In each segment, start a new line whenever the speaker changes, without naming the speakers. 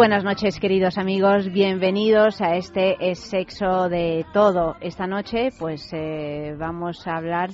Buenas noches, queridos amigos. Bienvenidos a este es Sexo de Todo. Esta noche, pues eh, vamos a hablar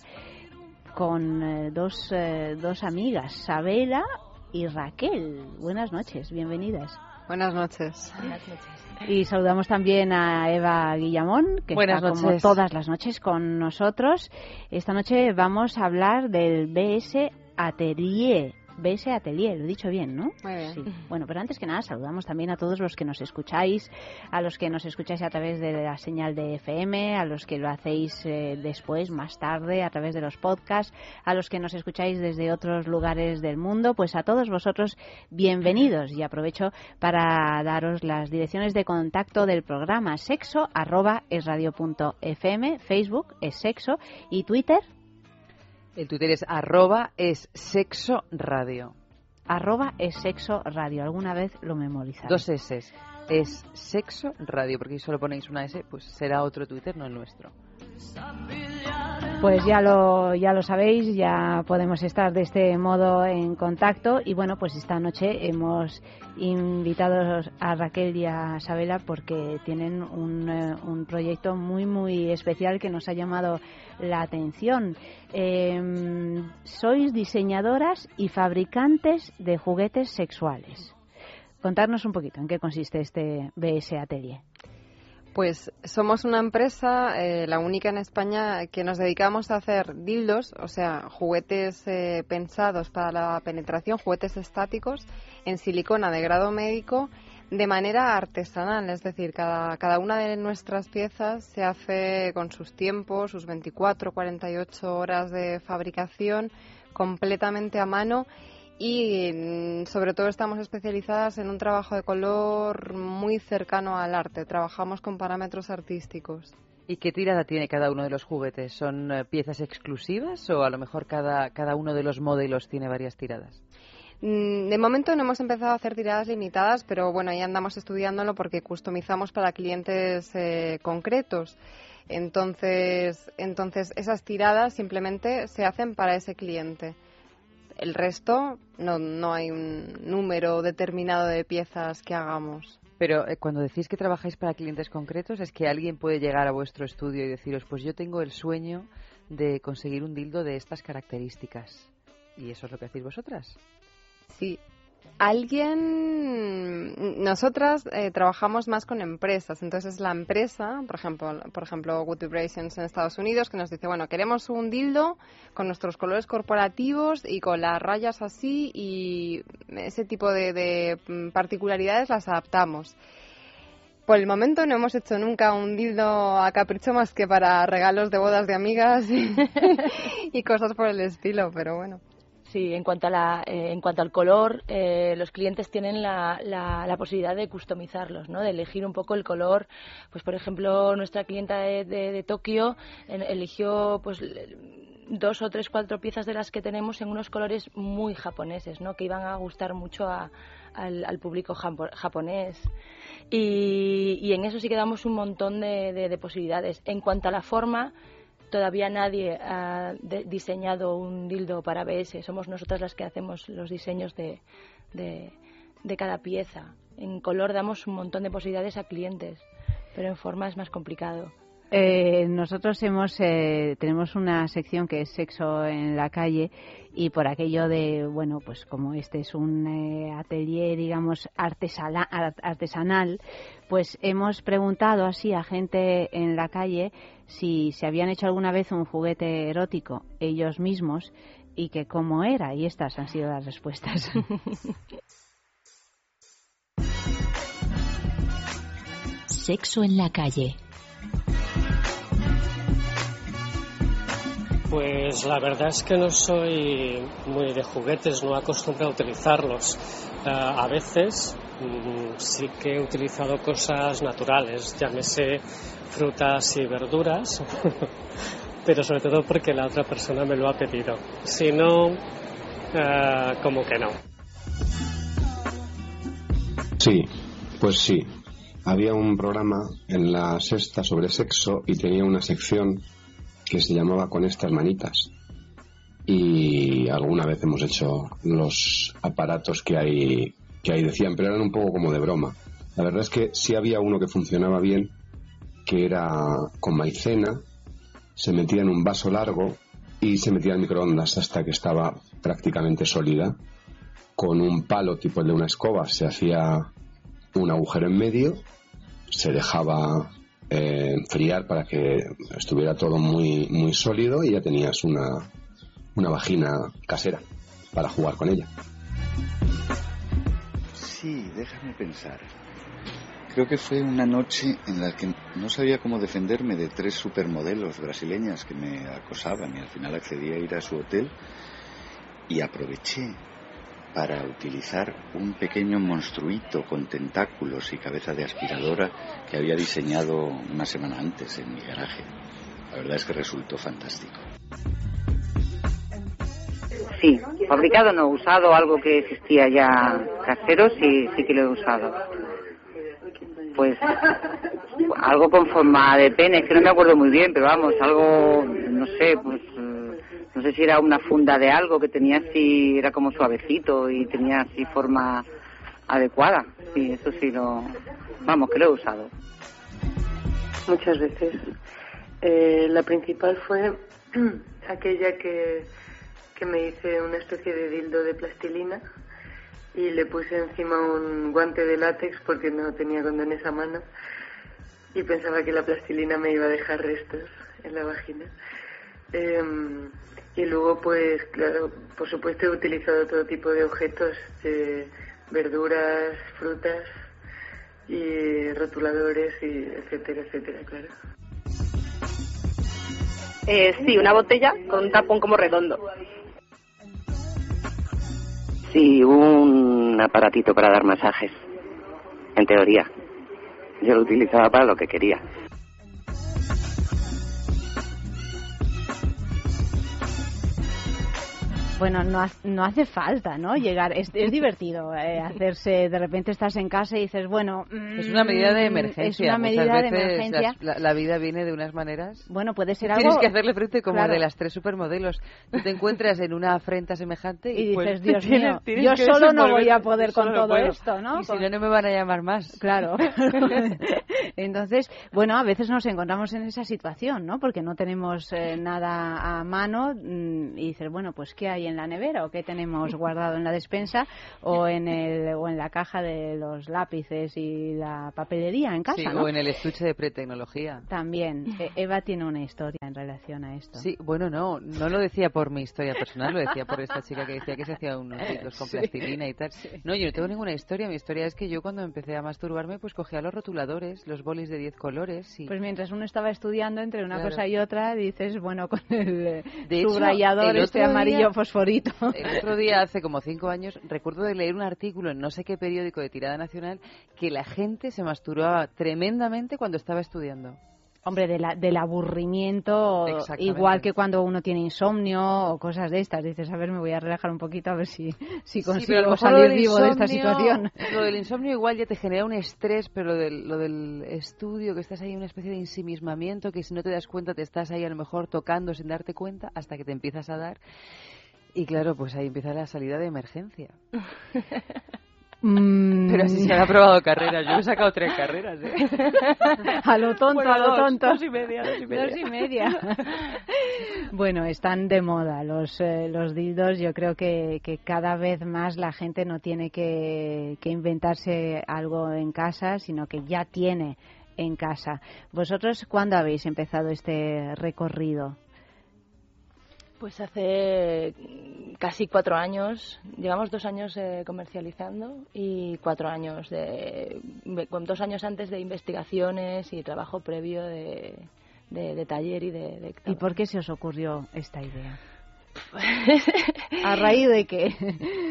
con eh, dos, eh, dos amigas, Sabela y Raquel. Buenas noches, bienvenidas.
Buenas noches.
Buenas noches. Y saludamos también a Eva Guillamón, que está como todas las noches con nosotros. Esta noche vamos a hablar del BS Atelier BS Atelier, lo he dicho bien, ¿no?
Muy bien.
Sí. Bueno, pero antes que nada saludamos también a todos los que nos escucháis, a los que nos escucháis a través de la señal de FM, a los que lo hacéis eh, después, más tarde, a través de los podcasts, a los que nos escucháis desde otros lugares del mundo, pues a todos vosotros bienvenidos y aprovecho para daros las direcciones de contacto del programa sexo arroba es radio punto fm, Facebook es sexo y Twitter
el Twitter es arroba es sexo radio.
Arroba es sexo radio. ¿Alguna vez lo memorizaré?
Dos S. Es sexo radio, porque si solo ponéis una S, pues será otro Twitter, no el nuestro.
Pues ya lo, ya lo sabéis, ya podemos estar de este modo en contacto y bueno, pues esta noche hemos invitado a Raquel y a Sabela porque tienen un, eh, un proyecto muy muy especial que nos ha llamado la atención. Em, sois diseñadoras y fabricantes de juguetes sexuales. Contarnos un poquito en qué consiste este BS Atelier.
Pues somos una empresa, eh, la única en España, que nos dedicamos a hacer dildos, o sea, juguetes eh, pensados para la penetración, juguetes estáticos, en silicona de grado médico, de manera artesanal. Es decir, cada, cada una de nuestras piezas se hace con sus tiempos, sus 24, 48 horas de fabricación, completamente a mano y mm, sobre todo estamos especializadas en un trabajo de color muy cercano al arte. Trabajamos con parámetros artísticos.
¿Y qué tirada tiene cada uno de los juguetes? ¿Son eh, piezas exclusivas o a lo mejor cada, cada uno de los modelos tiene varias tiradas?
Mm, de momento no hemos empezado a hacer tiradas limitadas, pero bueno, ya andamos estudiándolo porque customizamos para clientes eh, concretos. Entonces, entonces, esas tiradas simplemente se hacen para ese cliente. El resto no, no hay un número determinado de piezas que hagamos.
Pero eh, cuando decís que trabajáis para clientes concretos, es que alguien puede llegar a vuestro estudio y deciros, pues yo tengo el sueño de conseguir un dildo de estas características. ¿Y eso es lo que hacéis vosotras?
Sí, alguien nosotras eh, trabajamos más con empresas entonces la empresa por ejemplo por ejemplo en Estados Unidos que nos dice bueno queremos un dildo con nuestros colores corporativos y con las rayas así y ese tipo de, de mm, particularidades las adaptamos por el momento no hemos hecho nunca un dildo a capricho más que para regalos de bodas de amigas y, y cosas por el estilo, pero bueno.
Sí, en cuanto, a la, eh, en cuanto al color, eh, los clientes tienen la, la, posibilidad de customizarlos, ¿no? de elegir un poco el color. Pues, por ejemplo, nuestra clienta de, de, Tokio eligió pues dos o tres, cuatro piezas de las que tenemos en unos colores muy japoneses, ¿no? que iban a gustar mucho al, al, público japonés. Y, y, en eso sí que damos un montón de, de posibilidades. En cuanto a la forma, Todavía nadie ha diseñado un dildo para BS. Somos nosotras las que hacemos los diseños de, de, cada pieza. En color damos un montón de posibilidades a clientes, pero en forma es más complicado.
Eh, nosotros hemos eh, tenemos una sección que es sexo en la calle y por aquello de bueno pues como este es un eh, atelier digamos artesanal pues hemos preguntado así a gente en la calle si se habían hecho alguna vez un juguete erótico ellos mismos y que cómo era. Y estas han sido las respuestas.
Sexo en la calle
Pues la verdad es que no soy muy de juguetes, no acostumbro a utilizarlos. Eh, a veces mm, sí que he utilizado cosas naturales, llámese frutas y verduras, pero sobre todo porque la otra persona me lo ha pedido. Si no, eh, como que no.
Sí, pues sí. Había un programa en la sexta sobre sexo y tenía una sección que se llamaba Con estas manitas. Y alguna vez hemos hecho los aparatos que hay, que ahí decían, pero eran un poco como de broma. La verdad es que sí había uno que funcionaba bien, que era con maicena, se metía en un vaso largo y se metía en microondas hasta que estaba prácticamente sólida. Con un palo tipo el de una escoba se hacía un agujero en medio, se dejaba eh, enfriar para que estuviera todo muy, muy sólido y ya tenías una, una vagina casera para jugar con ella.
Sí, déjame pensar. Creo que fue una noche en la que no sabía cómo defenderme de tres supermodelos brasileñas que me acosaban y al final accedí a ir a su hotel y aproveché para utilizar un pequeño monstruito con tentáculos y cabeza de aspiradora que había diseñado una semana antes en mi garaje. La verdad es que resultó fantástico.
Sí, fabricado no, usado algo que existía ya casero, sí, sí que lo he usado. Pues algo con forma de pene, es que no me acuerdo muy bien, pero vamos, algo, no sé, pues no sé si era una funda de algo que tenía así, era como suavecito y tenía así forma adecuada. Sí, eso sí lo, vamos, que lo he usado.
Muchas veces. Eh, la principal fue aquella que, que me hice una especie de dildo de plastilina y le puse encima un guante de látex porque no tenía condones a mano y pensaba que la plastilina me iba a dejar restos en la vagina. Eh, y luego, pues, claro, por supuesto he utilizado todo tipo de objetos, de verduras, frutas y rotuladores, y etcétera, etcétera, claro.
Eh, sí, una botella con un tapón como redondo.
Sí, un aparatito para dar masajes, en teoría. Yo lo utilizaba para lo que quería.
Bueno, no, no hace falta, ¿no? Llegar, es, es divertido eh, hacerse, de repente estás en casa y dices, bueno...
es una medida de emergencia.
Es una medida de emergencia.
la, vida viene de unas maneras...
Bueno, puede ser algo...
Tienes que hacerle frente como de las tres supermodelos. Tú te encuentras en una afrenta semejante
y,
pues
dices, Dios mío, yo solo no voy a poder con todo esto, ¿no?
Y si no, no me van a llamar más.
Claro. Entonces, bueno, a veces nos encontramos en esa situación, ¿no? Porque no tenemos eh, nada a mano mm, y dices, bueno, pues ¿qué hay en la nevera o qué tenemos guardado en la despensa o en el o en la caja de los lápices y la papelería en casa,
o en el estuche de pretecnología.
También. E, Eva tiene una historia en relación a esto.
Sí, bueno, no, no lo decía por mi historia personal, lo decía por esta chica que decía que se hacía unos hilos con plastilina y tal. No, yo no tengo ninguna historia. Mi historia es que yo cuando empecé a masturbarme, pues cogía los rotuladores, los bolis de 10 colores. Y...
Pues mientras uno estaba estudiando entre una cosa y otra, dices, bueno, con el de subrayador este amarillo fosforito
el otro día, hace como cinco años, recuerdo de leer un artículo en no sé qué periódico de tirada nacional que la gente se masturbaba tremendamente cuando estaba estudiando.
Hombre, del aburrimiento, igual que cuando uno tiene insomnio o cosas de estas. Dices, a ver, me voy a relajar un poquito a ver si, si consigo salir vivo de esta situación.
Lo del insomnio igual ya te genera un estrés, pero lo del, lo del estudio, que estás ahí en una especie de ensimismamiento, que si no te das cuenta te estás ahí a lo mejor tocando sin darte cuenta hasta que te empiezas a dar. Y claro, pues ahí empieza la salida de emergencia.
Mm,
Pero así se han aprobado carreras. Yo he sacado tres carreras. ¿eh?
a lo tonto,
Bueno,
a lo
dos,
tonto.
dos y media, dos y media.
Dos y media. bueno, están de moda los, eh, los dildos. Yo creo que, que cada vez más la gente no tiene que, que inventarse algo en casa, sino que ya tiene en casa. ¿Vosotros cuándo habéis empezado este recorrido?
Pues hace casi cuatro años, llevamos dos años eh, comercializando y cuatro años de, con dos años antes de investigaciones y trabajo previo de, de, de taller y de, de
¿Y por qué se os ocurrió esta idea? ¿A raíz de qué?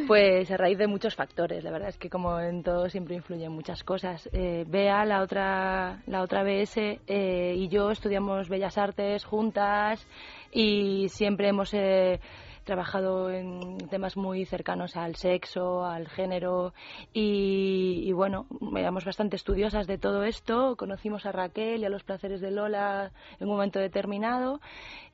Pues a raíz de muchos factores. La verdad es que como en todo siempre influyen muchas cosas. Eh, Bea, la otra, la otra BS, eh, y yo estudiamos Bellas Artes juntas y siempre hemos eh, trabajado en temas muy cercanos al sexo, al género y, y, bueno, éramos bastante estudiosas de todo esto. Conocimos a Raquel y a los placeres de Lola en un momento determinado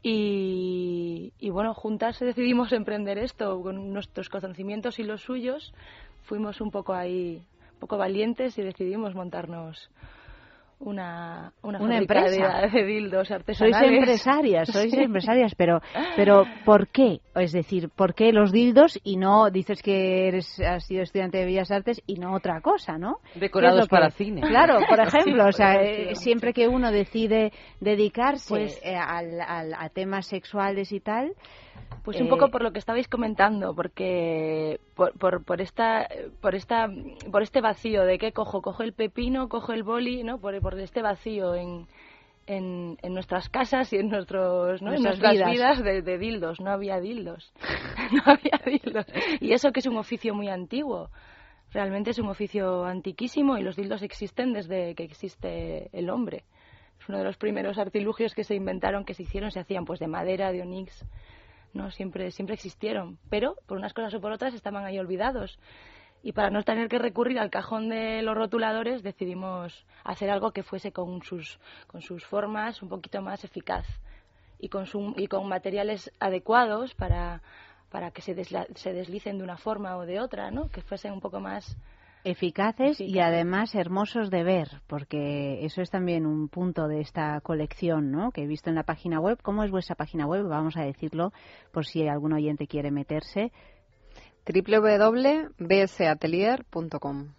y, y bueno, juntas decidimos emprender esto con nuestros conocimientos y los suyos. Fuimos un poco ahí, un poco valientes y decidimos montarnos una, una,
empresa
de, de dildos artesanales.
Sois empresarias, sois empresarias, pero, pero ¿por qué? Es decir, ¿por qué los dildos y no, dices que eres, has sido estudiante de Bellas Artes y no otra cosa, ¿no?
Decorados
que,
para cine.
Claro, por ejemplo,
Sí,
o sea,
por
eh, siempre que uno decide dedicarse
Pues-
eh, al, al- a temas sexuales y tal,
Pues un poco por lo que estabais comentando, porque por, por, por esta por esta por este vacío de qué cojo, cojo el pepino, cojo el boli, ¿no? Por, por este vacío en, en, en nuestras casas y en nuestros ¿no? en
Nuestras
nuestras
vidas.
vidas, de, de dildos, no había dildos. no había dildos. Y eso que es un oficio muy antiguo. Realmente es un oficio antiquísimo y los dildos existen desde que existe el hombre. Es uno de los primeros artilugios que se inventaron, que se hicieron, se hacían pues de madera, de onix, no siempre siempre existieron pero por unas cosas o por otras estaban ahí olvidados. Y para no tener que recurrir al cajón de los rotuladores decidimos hacer algo que fuese con sus con sus formas un poquito más eficaz y con su- y con materiales adecuados para para que se, desla- se deslicen de una forma o de otra no que fuesen un poco más
eficaces y además hermosos de ver, porque eso es también un punto de esta colección, ¿no? Que he visto en la página web. ¿Cómo es vuestra página web? Vamos a decirlo por si algún oyente quiere meterse.
www.bsatelier.com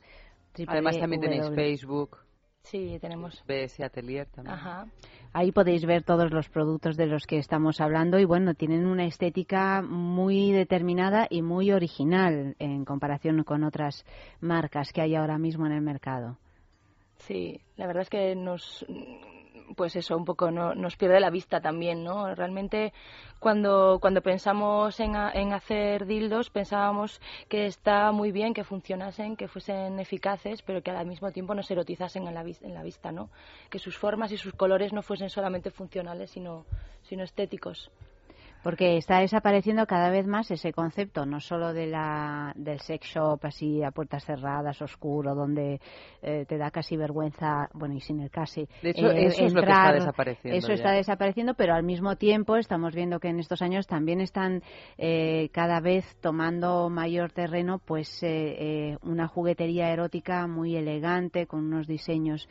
Además también tenéis. Facebook,
sí tenemos
BS Atelier también.
ajá
Ahí podéis ver todos los productos de los que estamos hablando y bueno, tienen una estética muy determinada y muy original en comparación con otras marcas que hay ahora mismo en el mercado.
Sí, la verdad es que nos, pues eso, un poco no, nos pierde la vista también, ¿no? Realmente cuando, cuando pensamos en, en hacer dildos pensábamos que está muy bien que funcionasen, que fuesen eficaces, pero que al mismo tiempo nos erotizasen en la, en la vista, ¿no? Que sus formas y sus colores no fuesen solamente funcionales, sino, sino estéticos.
Porque está desapareciendo cada vez más ese concepto, no solo de la, del sex shop así a puertas cerradas, oscuro, donde eh, te da casi vergüenza, bueno, y sin el casi.
De hecho,
eh,
eso es lo que está desapareciendo
Eso
ya.
está desapareciendo, pero al mismo tiempo estamos viendo que en estos años también están eh, cada vez tomando mayor terreno, pues eh, una juguetería erótica muy elegante, con unos diseños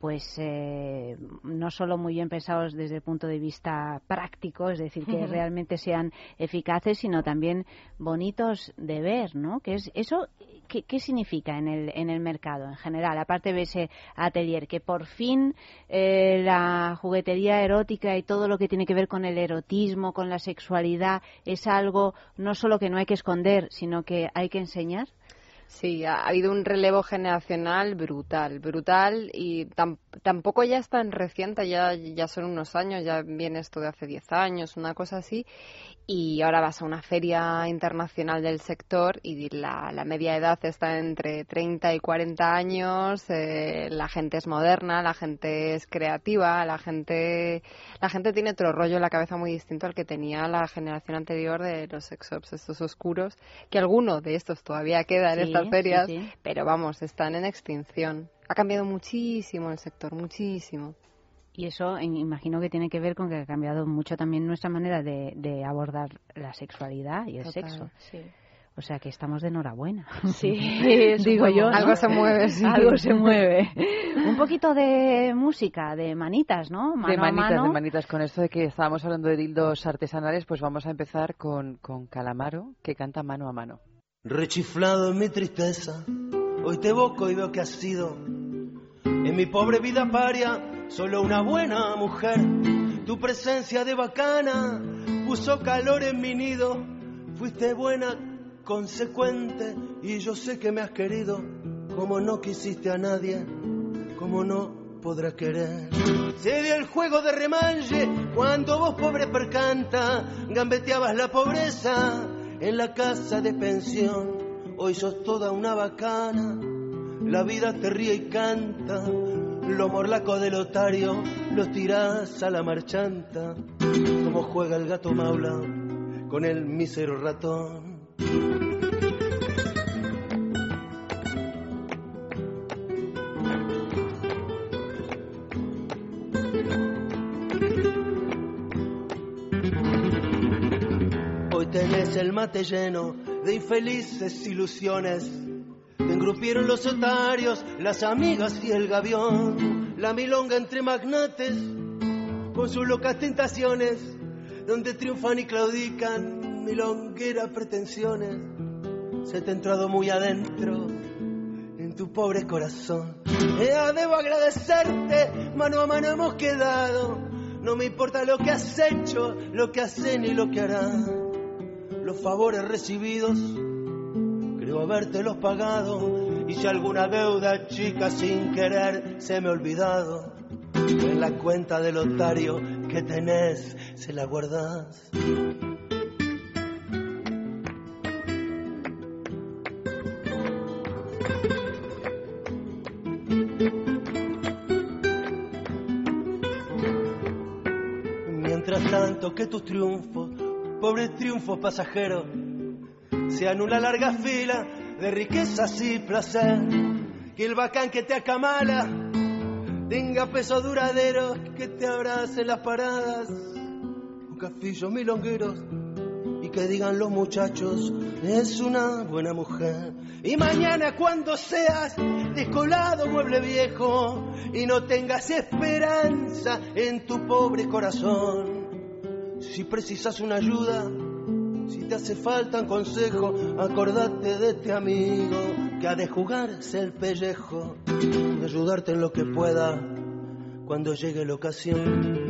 pues eh, no solo muy bien pensados desde el punto de vista práctico, es decir, que realmente sean eficaces, sino también bonitos de ver, ¿no? Que es eso ¿qué, qué significa en el en el mercado en general, aparte de ese atelier que por fin eh, la juguetería erótica y todo lo que tiene que ver con el erotismo, con la sexualidad es algo no solo que no hay que esconder, sino que hay que enseñar.
Sí, ha habido un relevo generacional brutal, brutal y tam- tampoco ya es tan reciente, ya, ya son unos años, ya viene esto de hace 10 años, una cosa así, y ahora vas a una feria internacional del sector y la, la media edad está entre 30 y 40 años, eh, la gente es moderna, la gente es creativa, la gente, la gente tiene otro rollo en la cabeza muy distinto al que tenía la generación anterior de los sex shops estos oscuros, que alguno de estos todavía queda en
Sí,
estas ferias,
sí, sí.
pero vamos, están en extinción. Ha cambiado muchísimo el sector, muchísimo.
Y eso imagino que tiene que ver con que ha cambiado mucho también nuestra manera de, de abordar la sexualidad y el
Total.
sexo.
Sí.
O sea que estamos de enhorabuena.
Sí,
digo yo. ¿no?
Algo se mueve, sí.
Algo se mueve. Un poquito de música, de manitas, ¿no? Mano
de manitas,
a mano.
de manitas. Con esto de que estábamos hablando de dildos artesanales, pues vamos a empezar con, con Calamaro, que canta mano a mano.
Rechiflado en mi tristeza, hoy te evoco y veo que has sido en mi pobre vida paria solo una buena mujer. Tu presencia de bacana puso calor en mi nido. Fuiste buena, consecuente y yo sé que me has querido como no quisiste a nadie, como no podrás querer. Se dio el juego de remanche cuando vos pobre percanta gambeteabas la pobreza en la casa de pensión. Hoy sos toda una bacana, la vida te ríe y canta. Los morlacos del otario los tirás a la marchanta. Como juega el gato maula con el mísero ratón. Tenés el mate lleno de infelices ilusiones. Engrupieron los otarios, las amigas y el gavión. La milonga entre magnates, con sus locas tentaciones, donde triunfan y claudican milongueras pretensiones. Se te ha entrado muy adentro en tu pobre corazón. Ea, debo agradecerte, mano a mano hemos quedado. No me importa lo que has hecho, lo que hecho ni lo que harás. Los favores recibidos, creo habértelos pagado. Y si alguna deuda chica sin querer se me ha olvidado, en la cuenta del otario que tenés se la guardás. Mientras tanto que tus triunfos, pobres triunfos pasajeros, sean una larga fila de riquezas y placer, que el bacán que te acamala tenga peso duradero, que te abrace las paradas, un cafillo milongueros, y que digan los muchachos, es una buena mujer. Y mañana cuando seas descolado mueble viejo y no tengas esperanza en tu pobre corazón, si precisas una ayuda, si te hace falta un consejo, acordate de este amigo que ha de jugarse el pellejo, de ayudarte en lo que pueda cuando llegue la ocasión.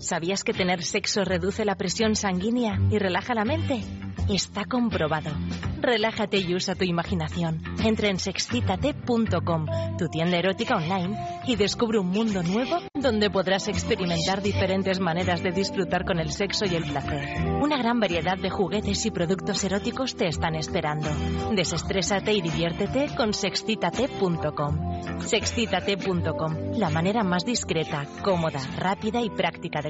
¿Sabías que tener sexo reduce la presión sanguínea y relaja la mente? Está comprobado. Relájate y usa tu imaginación. Entra en sexcitate.com, tu tienda erótica online, y descubre un mundo nuevo donde podrás experimentar diferentes maneras de disfrutar con el sexo y el placer. Una gran variedad de juguetes y productos eróticos te están esperando. Desestrésate y diviértete con sexcitate.com. Sexcitate.com, la manera más discreta, cómoda, rápida y práctica de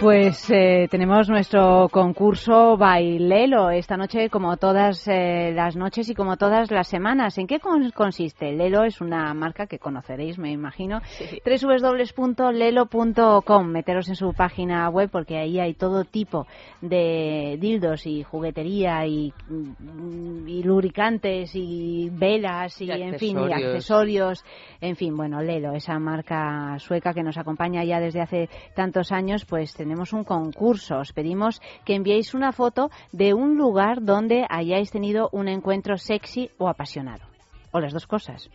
Pues eh, tenemos nuestro concurso Bailelo esta noche, como todas eh, las noches y como todas las semanas. ¿En qué con- consiste? Lelo es una marca que conoceréis, me imagino. www.lelo.com. Meteros en su página web porque ahí hay todo tipo de dildos y juguetería y, mm, y lubricantes y velas y,
Y
en fin, y
accesorios.
accesorios. En fin, bueno, Lelo, esa marca sueca que nos acompaña ya desde hace tantos años, pues tenemos un concurso. Os pedimos que enviéis una foto de un lugar donde hayáis tenido un encuentro sexy o apasionado. O las dos cosas.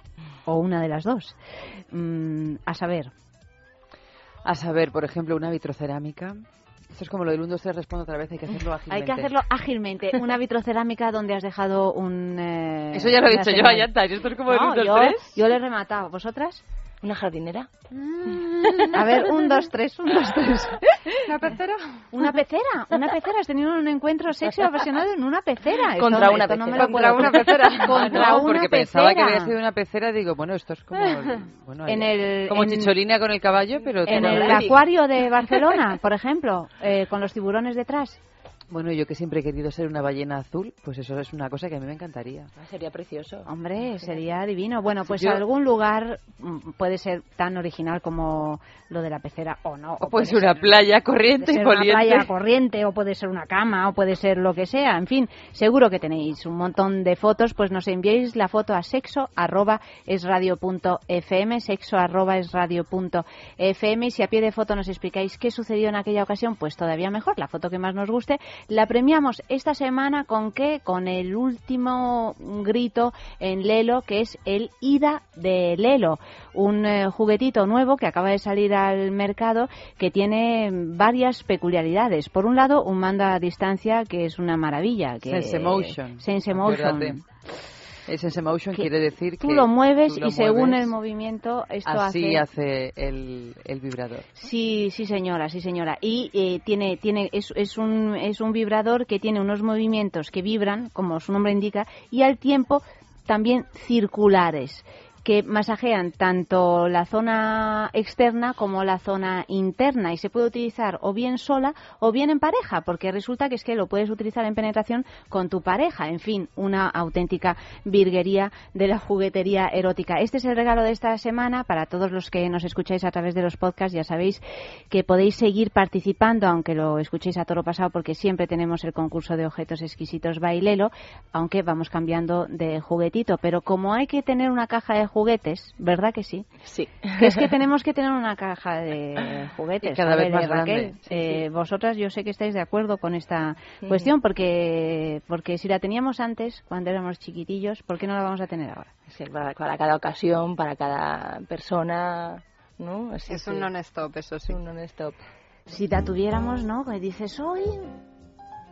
O una de las dos. Mm, a saber.
A saber, por ejemplo, una vitrocerámica. Esto es como lo del 1, 2, 3, respondo otra vez, hay que hacerlo ágilmente.
Hay que hacerlo ágilmente. Una vitrocerámica donde has dejado un... eh,
Eso ya lo he dicho yo,
señal.
Ayanta, esto es como el
No,
1, 2,
yo,
3.
yo le he rematado. ¿Vosotras?
¿Una jardinera?
A ver, un, dos, tres, un, dos, tres.
¿Una pecera?
Una pecera, una pecera. Has tenido un encuentro sexy o apasionado en una pecera. Esto-
Contra una
esto no me
pecera.
lo
Contra una pecera.
Contra
no,
una
porque pensaba que
pecera.
había sido una pecera, digo, bueno, esto es como... Bueno,
En el-
como
en-
chicholina con el caballo, pero...
En el acuario de Barcelona, por ejemplo, eh, con los tiburones detrás.
Bueno, yo que siempre he querido ser una ballena azul, pues eso es una cosa que a mí me encantaría.
Ah, Sería precioso.
Hombre, sería divino. Bueno, pues
Yo-
algún lugar mm, puede ser tan original como lo de la pecera o no.
O puede ser una playa corriente
puede
y
ser una
poliente.
playa corriente o puede ser una cama o puede ser lo que sea. En fin, seguro que tenéis un montón de fotos, pues nos enviéis la foto a sexo arroba es radio punto fm, sexo arroba es radio punto fm y si a pie de foto nos explicáis qué sucedió en aquella ocasión, pues todavía mejor, la foto que más nos guste. La premiamos esta semana con qué? Con el último grito en Lelo, que es el Ida de Lelo, un eh, juguetito nuevo que acaba de salir al mercado que tiene varias peculiaridades. Por un lado, un mando a distancia que es una maravilla. Que,
Sense Motion.
Sense Motion.
El Sense Motion quiere decir
Tú
que
lo mueves
tú lo
y según el movimiento esto
así
hace...
hace el, el vibrador.
Sí, sí señora, sí señora. Y eh, tiene, tiene, es, es, un, es un vibrador que tiene unos movimientos que vibran, como su nombre indica, y al tiempo también circulares que masajean tanto la zona externa como la zona interna y se puede utilizar o bien sola o bien en pareja, porque resulta que es que lo puedes utilizar en penetración con tu pareja. En fin, una auténtica virguería de la juguetería erótica. Este es el regalo de esta semana para todos los que nos escucháis a través de los podcasts. Ya sabéis que podéis seguir participando, aunque lo escuchéis a toro pasado, porque siempre tenemos el concurso de objetos exquisitos bailelo, aunque vamos cambiando de juguetito. Pero como hay que tener una caja de juguetes, ¿verdad que sí?
Sí.
Que es que tenemos que tener una caja de juguetes.
Y cada vez más
Raquel.
grande. Sí,
Eh, Vosotras yo sé que estáis de acuerdo con esta
Sí.
cuestión, porque, porque si la teníamos antes, cuando éramos chiquitillos, ¿por qué no la vamos a tener ahora?
Es que para, para cada ocasión, para cada persona, ¿no? Así
Es
que-
un non-stop, eso sí.
un non-stop.
Si la tuviéramos, ¿no? Que dices, hoy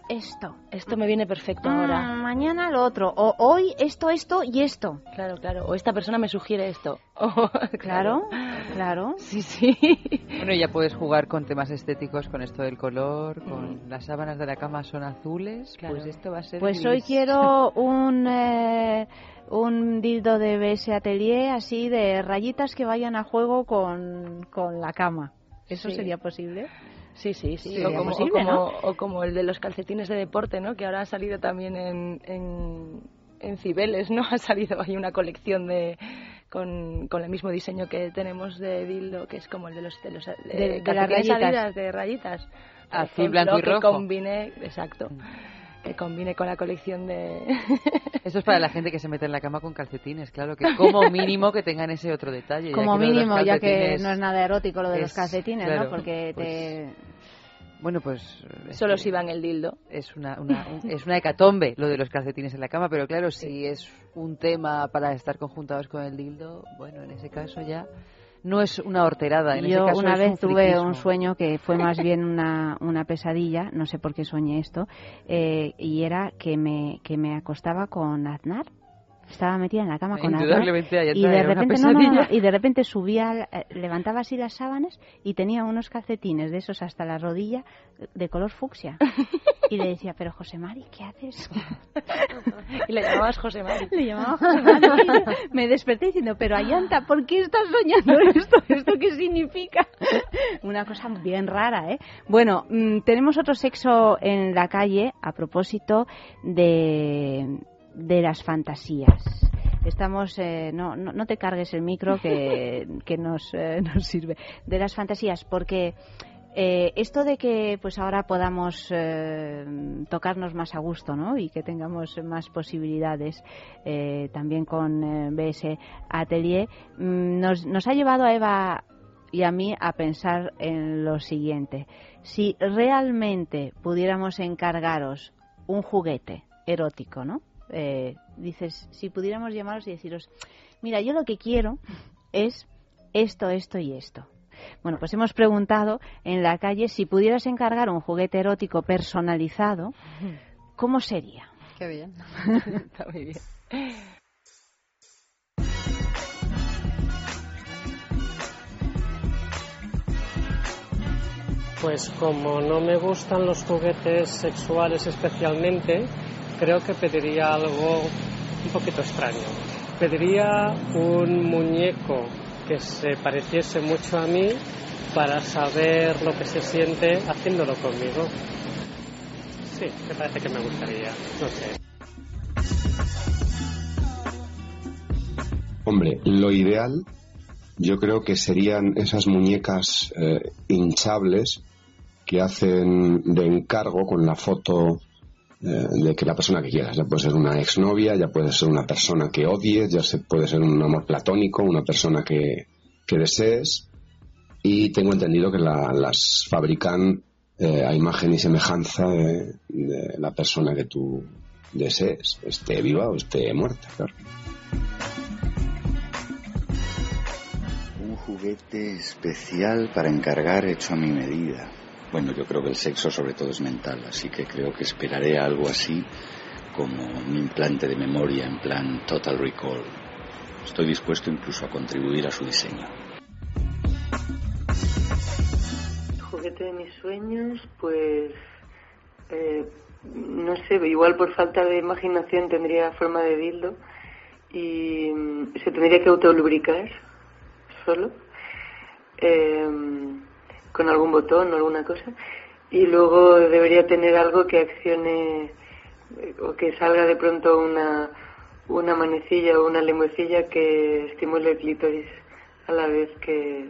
esto,
Esto me viene perfecto
Mm,
ahora.
mañana lo otro, o hoy esto, esto y esto.
Claro, claro. O esta persona me sugiere esto.
Claro, claro.
Sí, sí.
Bueno, ya puedes jugar con temas estéticos, con esto del color, con las sábanas de la cama son azules,
Claro.
pues esto va a ser
Pues hoy quiero un, eh, un dildo de BS Atelier así de rayitas que vayan a juego con, con la cama. ¿Eso
Sí.
sería posible?
Sí, sí, sí. O, como, o
posible,
como-
¿no?
o como el de los calcetines de deporte, ¿no? Que ahora ha salido también en, en, en Cibeles, ¿no? Ha salido ahí una colección de con, con el mismo diseño que tenemos de dildo, que es como el de los de, los, de
De- de las rayitas.
De rayitas.
Azul,
ejemplo,
blanco y
que
rojo.
combine, exacto. Que combine con la colección de
Esto es para la gente que se mete en la cama con calcetines, claro, que como mínimo que tengan ese otro detalle.
Como mínimo, ya que no es nada erótico lo de los
es-
calcetines,
claro,
¿no? Porque
pues,
te...
Bueno, pues... es
solo
que
si va en el dildo.
Es una, una- un- es una hecatombe lo de los calcetines en la cama, pero claro, si es un tema para estar conjuntados con el dildo, bueno, en ese caso ya no es una horterada. En
Yo
ese caso
una vez
un
tuve un sueño que fue más bien una, una pesadilla, no sé por qué soñé esto, eh, y era que me, que me acostaba con Aznar. Estaba metida en la cama con Aznar. Y de, repente, no, no, no, y de repente subía, eh, levantaba así las sábanas y tenía unos calcetines de esos hasta la rodilla de color fucsia. Y le decía, pero José Mari, ¿qué haces?
y le llamabas José Mari.
Le llamaba José Mari. Me desperté diciendo, pero Ayanta, ¿por qué estás soñando esto? ¿Esto qué significa? Una cosa bien rara, ¿eh? Bueno, mm, tenemos otro sexo en la calle a propósito de, de las fantasías. Estamos, eh, no, no, no te cargues el micro que, que nos, eh, nos sirve. De las fantasías, porque eh, esto de que pues ahora podamos eh, tocarnos más a gusto ¿no? y que tengamos más posibilidades eh, también con eh, BS Atelier mm, nos, nos ha llevado a Eva y a mí a pensar en lo siguiente. Si realmente pudiéramos encargaros un juguete erótico, ¿no? Eh, dices, si pudiéramos llamaros y deciros, mira, yo lo que quiero es esto, esto y esto. Bueno, pues hemos preguntado en la calle si pudieras encargar un juguete erótico personalizado, ¿cómo sería?
Qué bien. Está muy bien.
Pues como no me gustan los juguetes sexuales especialmente, creo que pediría algo un poquito extraño. Pediría un muñeco que se pareciese mucho a mí para saber lo que se siente haciéndolo conmigo. Sí, me parece que me gustaría, no sé.
Hombre, lo ideal yo creo que serían esas muñecas eh, hinchables que hacen de encargo con la foto eh, de que la persona que quieras, ya puede ser una exnovia, ya puede ser una persona que odies, ya se, puede ser un amor platónico, una persona que, que desees. Y tengo entendido que la- las fabrican eh, a imagen y semejanza de, de la persona que tú desees, esté viva o esté muerta, claro.
Un juguete especial para encargar hecho a mi medida. Bueno, yo creo que el sexo sobre todo es mental, así que creo que esperaré algo así como un implante de memoria en plan Total Recall. Estoy dispuesto incluso a contribuir a su diseño.
Juguete de mis sueños, pues eh, no sé, igual por falta de imaginación tendría forma de dildo y mm, se tendría que autolubricar solo eh, con algún botón o alguna cosa y luego debería tener algo que accione o que salga de pronto una una manecilla o una lengüecilla que estimule el clítoris a la vez que,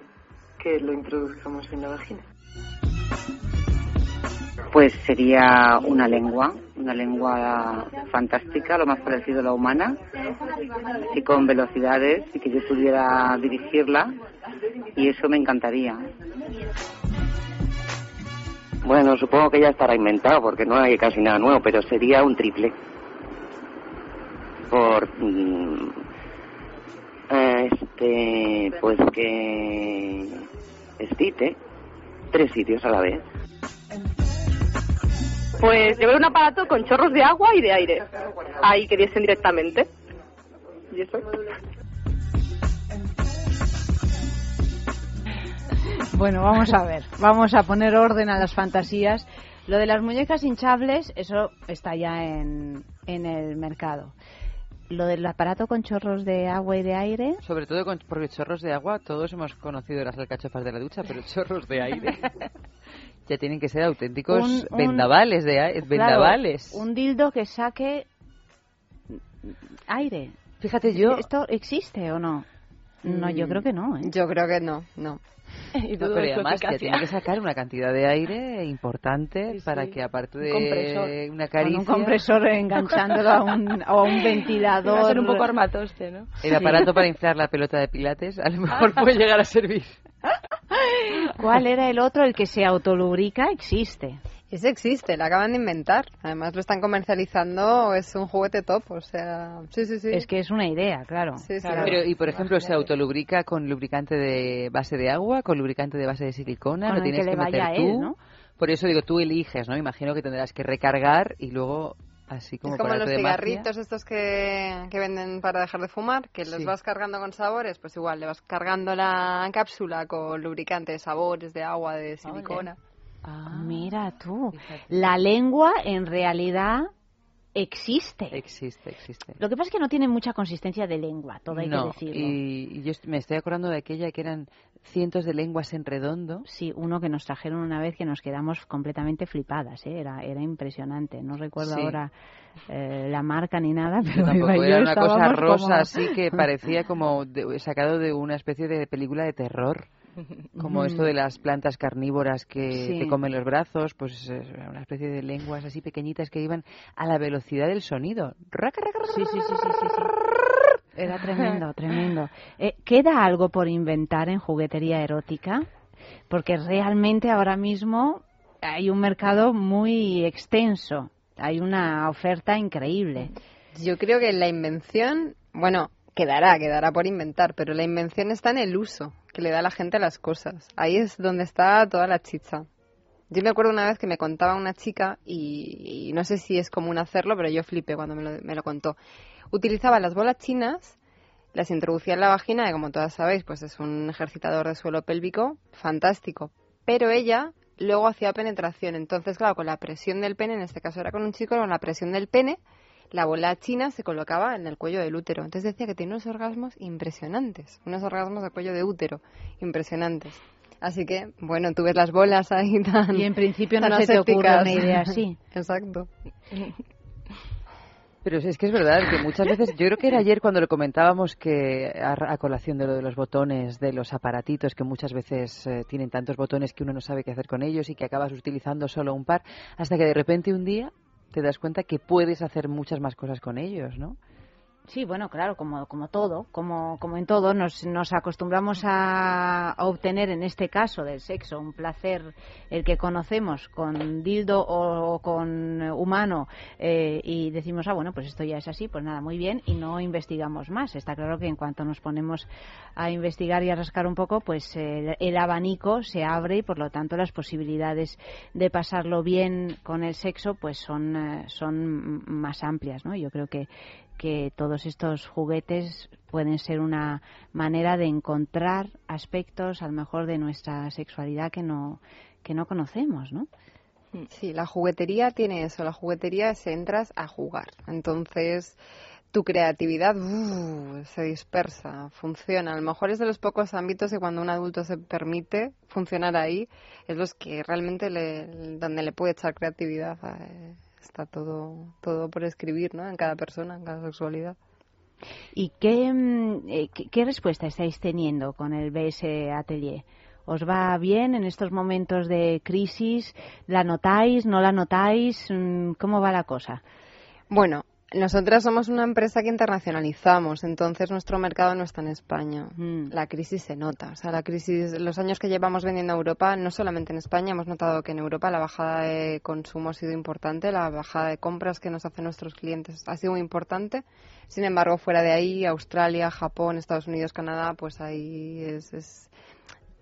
que lo introduzcamos en la vagina.
Pues sería una lengua, una lengua fantástica, lo más parecido a la humana, y con velocidades, y que yo pudiera dirigirla, y eso me encantaría.
Bueno, supongo que ya estará inventado porque no hay casi nada nuevo, pero sería un triple. Por. mm, eh, este. Pues que. Excite. Tres sitios a la vez.
Pues llevar un aparato con chorros de agua y de aire. Ahí que diesen directamente.
Bueno, vamos a ver, vamos a poner orden a las fantasías. Lo de las muñecas hinchables, eso está ya en, en el mercado. Lo del aparato con chorros de agua y de aire,
Sobre todo con, porque chorros de agua, todos hemos conocido las alcachofas de la ducha, pero chorros de aire ya tienen que ser auténticos
Un- un-
vendavales de
claro,
vendavales.
un dildo que saque aire.
Fíjate, yo-
¿Esto existe o no? No, yo
Mm,
creo que no. ¿eh?
Yo creo que no, no.
Y
No, pero además
eficacia.
tiene que sacar una cantidad de aire importante para que aparte de
compresor.
una
Con
caricia
un compresor enganchándolo a un, a un ventilador.
Va a ser un poco armatoste, ¿no?
el aparato para inflar la pelota de pilates a lo mejor puede llegar a servir.
¿Cuál era el otro? El que se autolubrica existe.
Ese existe, lo acaban de inventar. Además lo están comercializando, es un juguete top, o sea, sí, sí, sí.
Es que es una idea, claro.
Sí, sí.
Pero, y por ejemplo, se autolubrica con lubricante de base de agua, con lubricante de base de silicona,
Con
lo tienes
que le
meter
vaya a
tú.
él, ¿no?
Por eso digo, tú eliges, ¿no? Imagino que tendrás que recargar y luego así como
es como los
magia.
cigarritos estos que, que venden para dejar de fumar, que los
Sí.
vas cargando con sabores, pues igual, le vas cargando la cápsula con lubricante de sabores, de agua, de silicona.
Mira tú, la lengua en realidad existe.
Existe, existe.
Lo que pasa es que no tiene mucha consistencia de lengua, todo hay
no,
que decirlo.
Y, yo me estoy acordando de aquella que eran cientos de lenguas en redondo.
Sí, uno que nos trajeron una vez que nos quedamos completamente flipadas, ¿eh? era, era impresionante. No recuerdo
Sí.
ahora eh, la marca ni nada, pero yo
era una cosa rosa
como-
así que parecía como de- sacado de una especie de película de terror. Como
Mm.
esto de las plantas carnívoras que
Sí.
te comen los brazos, pues eh, una especie de lenguas así pequeñitas que iban a la velocidad del sonido. Raca, raca, raca.
Sí, sí, sí, sí, sí, sí. Era tremendo, tremendo. Eh, ¿Queda algo por inventar en juguetería erótica? Porque realmente ahora mismo hay un mercado muy extenso, hay una oferta increíble.
Yo creo que la invención, bueno, quedará, quedará por inventar, pero la invención está en el uso que le da la gente a las cosas. Ahí es donde está toda la chicha. Yo me acuerdo una vez que me contaba una chica, y, y no sé si es común hacerlo, pero yo flipé cuando me lo, me lo contó. Utilizaba las bolas chinas, las introducía en la vagina, y como todas sabéis, pues es un ejercitador de suelo pélvico fantástico. Pero ella luego hacía penetración. Entonces, claro, con la presión del pene, en este caso era con un chico, con la presión del pene, la bola china se colocaba en el cuello del útero. Entonces decía que tenía unos orgasmos impresionantes, unos orgasmos de cuello de útero impresionantes. Así que, bueno, tú ves las bolas ahí tan.
Y en principio no se te ocurre una idea así.
Exacto.
Pero es que es verdad que muchas veces, yo creo que era ayer cuando lo comentábamos que a, a colación de lo de los botones, de los aparatitos que muchas veces eh, tienen tantos botones que uno no sabe qué hacer con ellos y que acabas utilizando solo un par, hasta que de repente un día te das cuenta que puedes hacer muchas más cosas con ellos, ¿no?
Sí, bueno, claro, como, como todo, como, como en todo, nos, nos acostumbramos a, obtener en este caso del sexo un placer, el que conocemos con dildo o, con humano, eh, y decimos, ah, bueno, pues esto ya es así, pues nada, muy bien, y no investigamos más. Está claro que en cuanto nos ponemos a investigar y a rascar un poco, pues eh, el abanico se abre y por lo tanto las posibilidades de pasarlo bien con el sexo, pues son, eh, son más amplias, ¿no? Yo creo que que todos estos juguetes pueden ser una manera de encontrar aspectos a lo mejor de nuestra sexualidad que no que no conocemos, ¿no?
Sí, la juguetería tiene eso. La juguetería es entras a jugar. Entonces, tu creatividad uh, se dispersa, funciona. A lo mejor es de los pocos ámbitos que cuando un adulto se permite funcionar ahí, es los que realmente le, donde le puede echar creatividad. eh, está todo, todo por escribir, ¿no? En cada persona, en cada sexualidad.
¿Y qué, mm, eh, qué, qué respuesta estáis teniendo con el BS Atelier? ¿Os va bien en estos momentos de crisis? ¿La notáis? ¿No la notáis? Mm, ¿Cómo va la cosa?
Bueno, nosotras somos una empresa que internacionalizamos, entonces nuestro mercado no está en España. La crisis se nota. O sea, la crisis, los años que llevamos vendiendo a Europa, no solamente en España, hemos notado que en Europa la bajada de consumo ha sido importante, la bajada de compras que nos hacen nuestros clientes ha sido muy importante. Sin embargo, fuera de ahí, Australia, Japón, Estados Unidos, Canadá, pues ahí es, es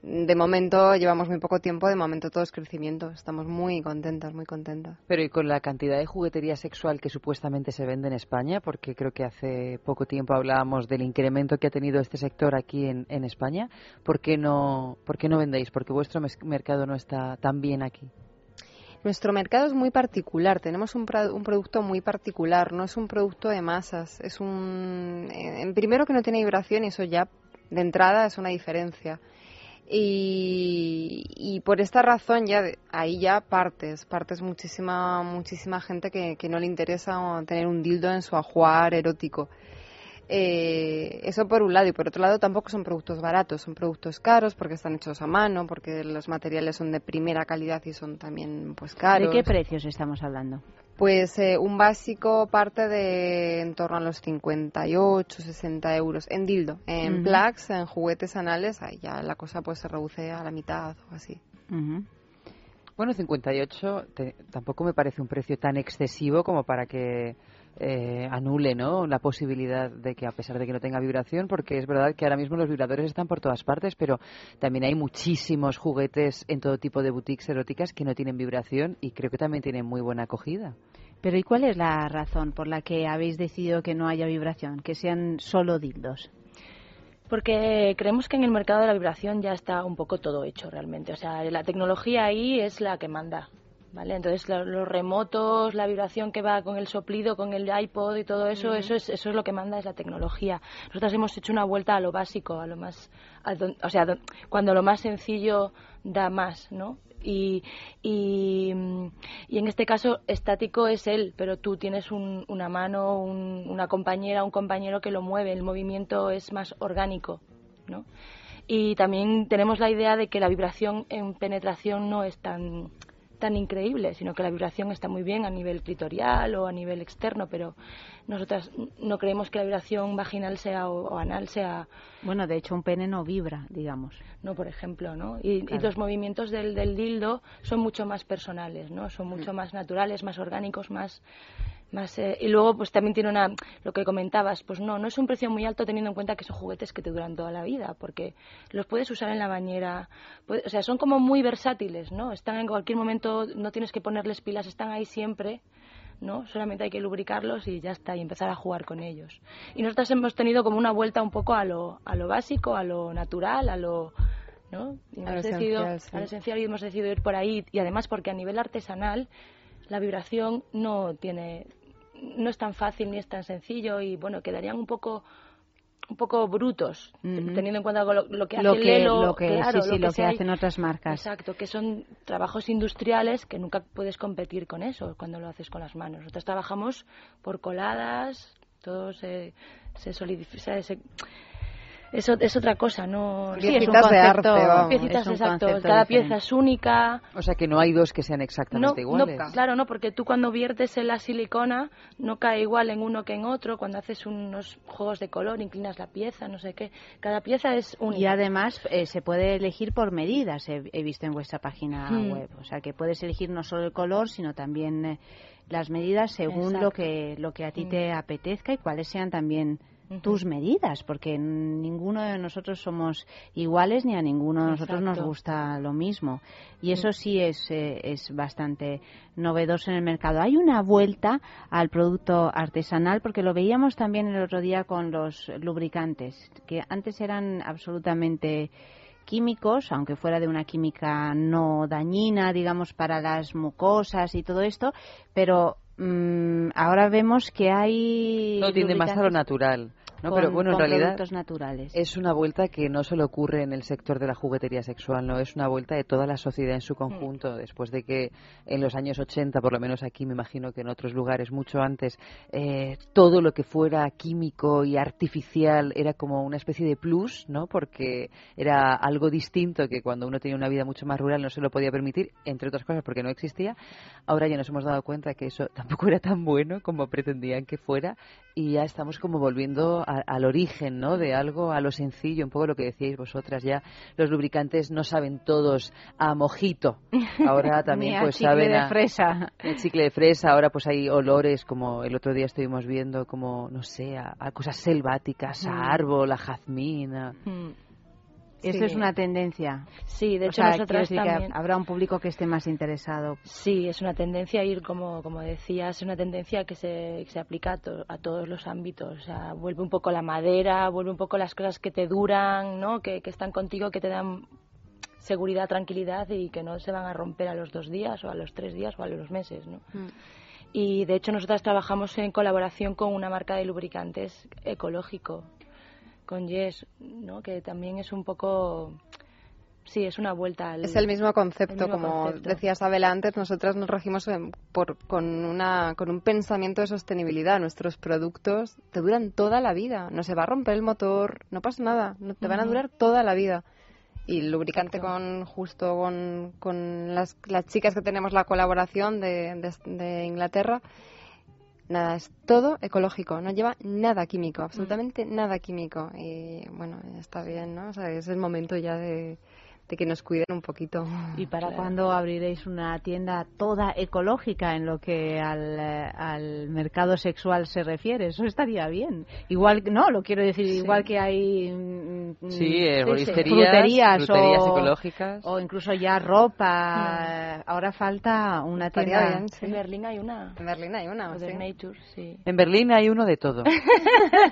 de momento llevamos muy poco tiempo, de momento todo es crecimiento. Estamos muy contentas, muy contentas.
Pero y con la cantidad de juguetería sexual que supuestamente se vende en España, porque creo que hace poco tiempo hablábamos del incremento que ha tenido este sector aquí en, en España, ¿por qué, no, ¿por qué no vendéis? Porque vuestro mercado no está tan bien aquí.
Nuestro mercado es muy particular, tenemos un, un producto muy particular, no es un producto de masas, es un... Primero que no tiene vibración y eso ya de entrada es una diferencia. Y, y por esta razón ya ahí ya partes, partes muchísima muchísima gente que, que no le interesa tener un dildo en su ajuar erótico. Eh, eso por un lado y por otro lado tampoco son productos baratos, son productos caros porque están hechos a mano, porque los materiales son de primera calidad y son también pues caros.
¿De qué precios estamos hablando?
Pues eh, un básico parte de en torno a los 58, 60 euros en dildo. En plugs, en juguetes anales, ahí ya la cosa pues se reduce a la mitad o así.
Bueno, 58 te- tampoco me parece un precio tan excesivo como para que eh, anule ¿no? la posibilidad de que, a pesar de que no tenga vibración, porque es verdad que ahora mismo los vibradores están por todas partes, pero también hay muchísimos juguetes en todo tipo de boutiques eróticas que no tienen vibración y creo que también tienen muy buena acogida.
Pero ¿y cuál es la razón por la que habéis decidido que no haya vibración, que sean solo dildos?
Porque creemos que en el mercado de la vibración ya está un poco todo hecho realmente. O sea, la tecnología ahí es la que manda. ¿Vale? Entonces los remotos, la vibración que va con el soplido, con el iPod y todo eso, eso es eso es lo que manda es la tecnología. Nosotros hemos hecho una vuelta a lo básico, a lo más, o sea, cuando lo más sencillo da más, ¿no? Y, y, y, en este caso estático es él, pero tú tienes un, una mano, un, una compañera, un compañero que lo mueve, el movimiento es más orgánico, ¿no? Y también tenemos la idea de que la vibración en penetración no es tan tan increíble, sino que la vibración está muy bien a nivel clitorial o a nivel externo, pero nosotras no creemos que la vibración vaginal sea o, anal sea...
Bueno, de hecho un pene no vibra, digamos.
No, por ejemplo, ¿no? Y, los movimientos del, del dildo son mucho más personales, ¿no? Son mucho mm. más naturales, más orgánicos, más más, eh, y luego, pues también tiene una, lo que comentabas, pues no, no es un precio muy alto teniendo en cuenta que son juguetes que te duran toda la vida, porque los puedes usar en la bañera, o sea, son como muy versátiles, ¿no? Están en cualquier momento, no tienes que ponerles pilas, están ahí siempre, ¿no? Solamente hay que lubricarlos y ya está, y empezar a jugar con ellos. Y nosotros hemos tenido como una vuelta un poco a lo, a lo básico, a lo natural, a lo, ¿no? Y hemos decidido, a lo esencial y hemos decidido ir por ahí, y además porque a nivel artesanal, la vibración no tiene no es tan fácil ni es tan sencillo y bueno, quedarían un poco un poco brutos, teniendo en cuenta lo, que hace
lo que,
lo
que,
claro,
sí, lo que, hacen otras marcas.
Exacto, que son trabajos industriales que nunca puedes competir con eso cuando lo haces con las manos. Nosotros trabajamos por coladas, todo se, se solidifica, se, es otra cosa, no
sí, es un concepto, de arte,
piecitas exacto, cada pieza es única.
O sea que no hay dos que sean exactamente iguales.
No, claro, no, porque tú cuando viertes en la silicona no cae igual en uno que en otro, cuando haces unos juegos de color, inclinas la pieza, no sé qué, cada pieza es única.
Y además eh, se puede elegir por medidas, he, visto en vuestra página hmm. web, o sea que puedes elegir no solo el color, sino también eh, las medidas según lo que lo que a ti te hmm. apetezca y cuáles sean también tus medidas, porque ninguno de nosotros somos iguales ni a ninguno de nosotros nos gusta lo mismo. Y eso sí es, eh, es bastante novedoso en el mercado. Hay una vuelta al producto artesanal, porque lo veíamos también el otro día con los lubricantes, que antes eran absolutamente químicos, aunque fuera de una química no dañina, digamos, para las mucosas y todo esto, pero mm, ahora vemos que hay...
No tiene más a lo natural. No, pero bueno, en realidad
naturales.
es una vuelta que no solo ocurre en el sector de la juguetería sexual, no es una vuelta de toda la sociedad en su conjunto. Mm. Después de que en los años 80, por lo menos aquí, me imagino que en otros lugares mucho antes, eh, todo lo que fuera químico y artificial era como una especie de plus, ¿no? Porque era algo distinto que cuando uno tenía una vida mucho más rural no se lo podía permitir, entre otras cosas porque no existía. Ahora ya nos hemos dado cuenta que eso tampoco era tan bueno como pretendían que fuera y ya estamos como volviendo al origen ¿no? de algo, a lo sencillo, un poco lo que decíais vosotras ya. Los lubricantes no saben todos a mojito. Ahora también pues saben
a fresa.
El chicle de fresa. Ahora pues hay olores como el otro día estuvimos viendo como no sé a, cosas selváticas, a mm. árbol, a jazmín. Mm.
Eso es una tendencia.
Sí, de hecho nosotros también.
habrá un público que esté más interesado.
Sí, es una tendencia a ir, como, como decías, es una tendencia que se, se aplica a, todos los ámbitos. O sea, vuelve un poco la madera, vuelve un poco las cosas que te duran, ¿no? que, que están contigo, que te dan seguridad, tranquilidad y que no se van a romper a los dos días o a los tres días o a los meses. ¿no? Mm. Y de hecho nosotras trabajamos en colaboración con una marca de lubricantes ecológico con Yes, ¿no? que también es un poco sí, es una vuelta al...
Es el mismo concepto, como decía Isabel antes, nosotras nos regimos por, con, una, con un pensamiento de sostenibilidad. Nuestros productos te duran toda la vida, no se va a romper el motor, no pasa nada, no, te van a durar toda la vida. Y lubricante con justo con, con las, las, chicas que tenemos la colaboración de, de Inglaterra, nada, es todo ecológico, no lleva nada químico, absolutamente nada químico. Y bueno, está bien, ¿no? O sea, es el momento ya de, de que nos cuiden un poquito.
¿Y para cuándo abriréis una tienda toda ecológica en lo que al, eh, al mercado sexual se refiere? Eso estaría bien. Igual, no, lo quiero decir, igual que hay mm,
Sí,
mm,
eh,
sí, fruterías,
fruterías
o,
ecológicas.
o incluso ya ropa. Ahora falta una tienda.
bien, sí.
En Berlín hay una.
En Berlín hay una, sí.
Nature, sí.
En Berlín hay uno de todo.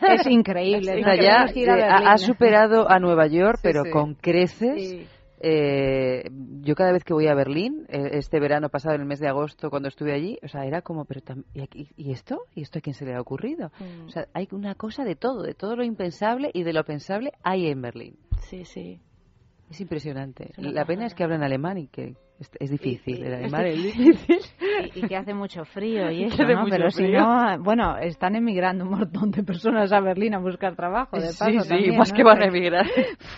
Es increíble.
O sea, ya
Tenemos que ir a
eh, ha- superado a Nueva York,
Sí,
pero
sí.
con creces. Eh, yo cada vez que voy a Berlín, eh, este verano pasado, en el mes de agosto, cuando estuve allí, o sea, era como, pero tam- ¿y, aquí- ¿y esto? ¿Y esto a quién se le ha ocurrido?
Mm.
O sea, hay una cosa de todo, de todo lo impensable y de lo pensable hay en Berlín.
Sí, sí.
Es impresionante.
una
La pena es que hablan alemán y que es, es difícil. el
es
alemán es
difícil. Y, y que hace mucho frío y Pero si no, bueno, están emigrando un montón de personas a Berlín a buscar trabajo, de
Sí,
paso
sí,
también,
más
¿no?
que van a emigrar.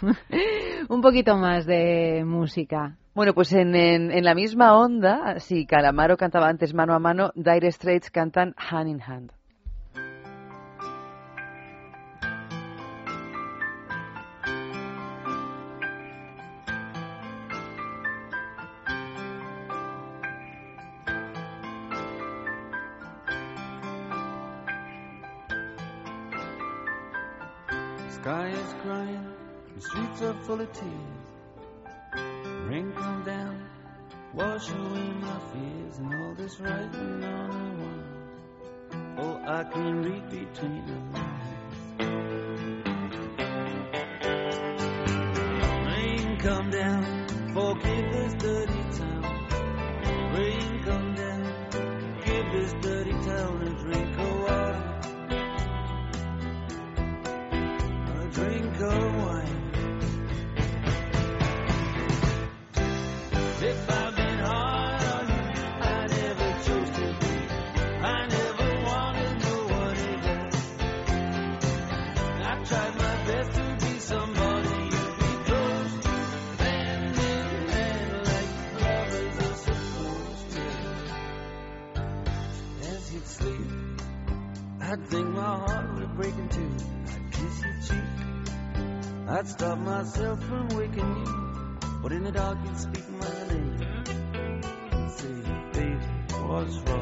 un poquito más de música.
Bueno, pues en, en, en la misma onda, si Calamaro cantaba antes mano a mano, Dire Straits cantan hand in hand.
Full of tears. Rain come down, wash away my fears, and all this writing on the wall. Oh, I can read between the lines. Rain come down, I'd think my heart would break in two. I'd kiss your cheek. I'd stop myself from waking you, but in the dark you'd speak my name and say, baby, what's wrong?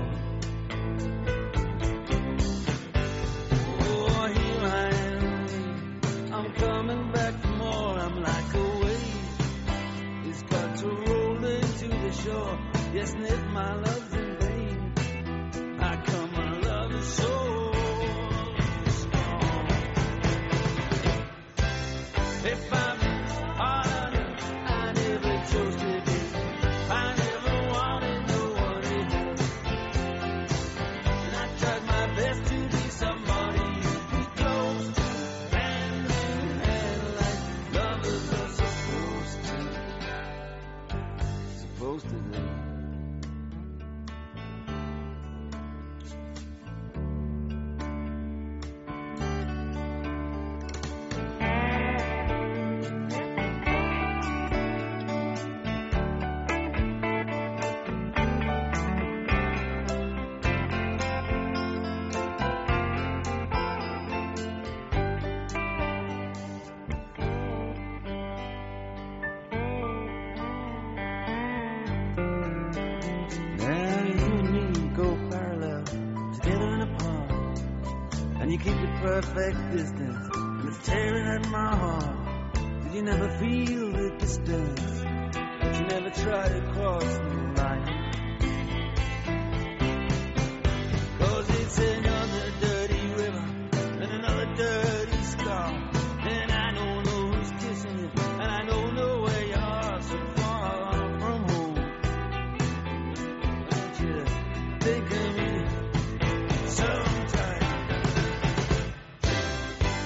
Perfect distance, and it's tearing at my heart. Did you never feel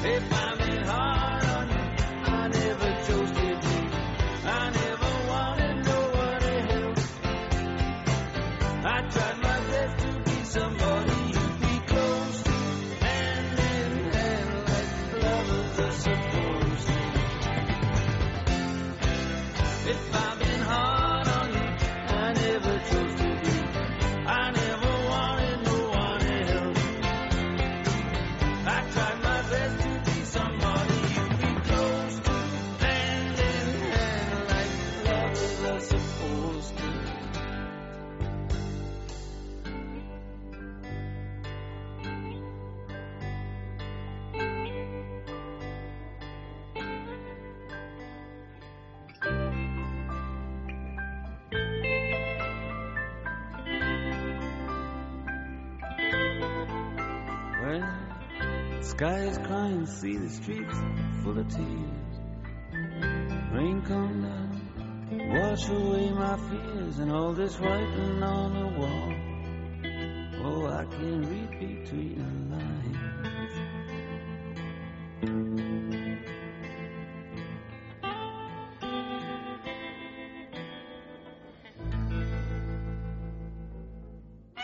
If see the streets full of tears. Rain come down, wash away my fears, and all this writing on the wall. Oh, I can read between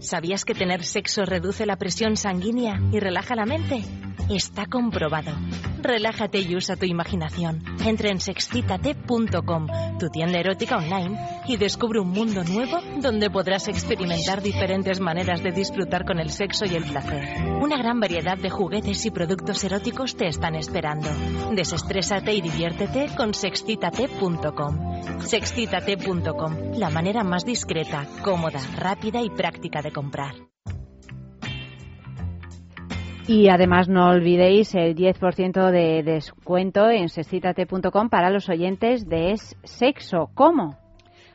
¿Sabías que tener sexo reduce la presión sanguínea y relaja la mente? Está comprobado. Relájate y usa tu imaginación. Entra en sexcitate.com, tu tienda erótica online, y descubre un mundo nuevo donde podrás experimentar diferentes maneras de disfrutar con el sexo y el placer. Una gran variedad de juguetes y productos eróticos te están esperando. Desestrésate y diviértete con sexcitate.com. Sexcitate.com, la manera más discreta, cómoda, rápida y práctica de comprar.
Y además no olvidéis el 10% de descuento en sexcitate.com para los oyentes de Es Sexo. ¿Cómo?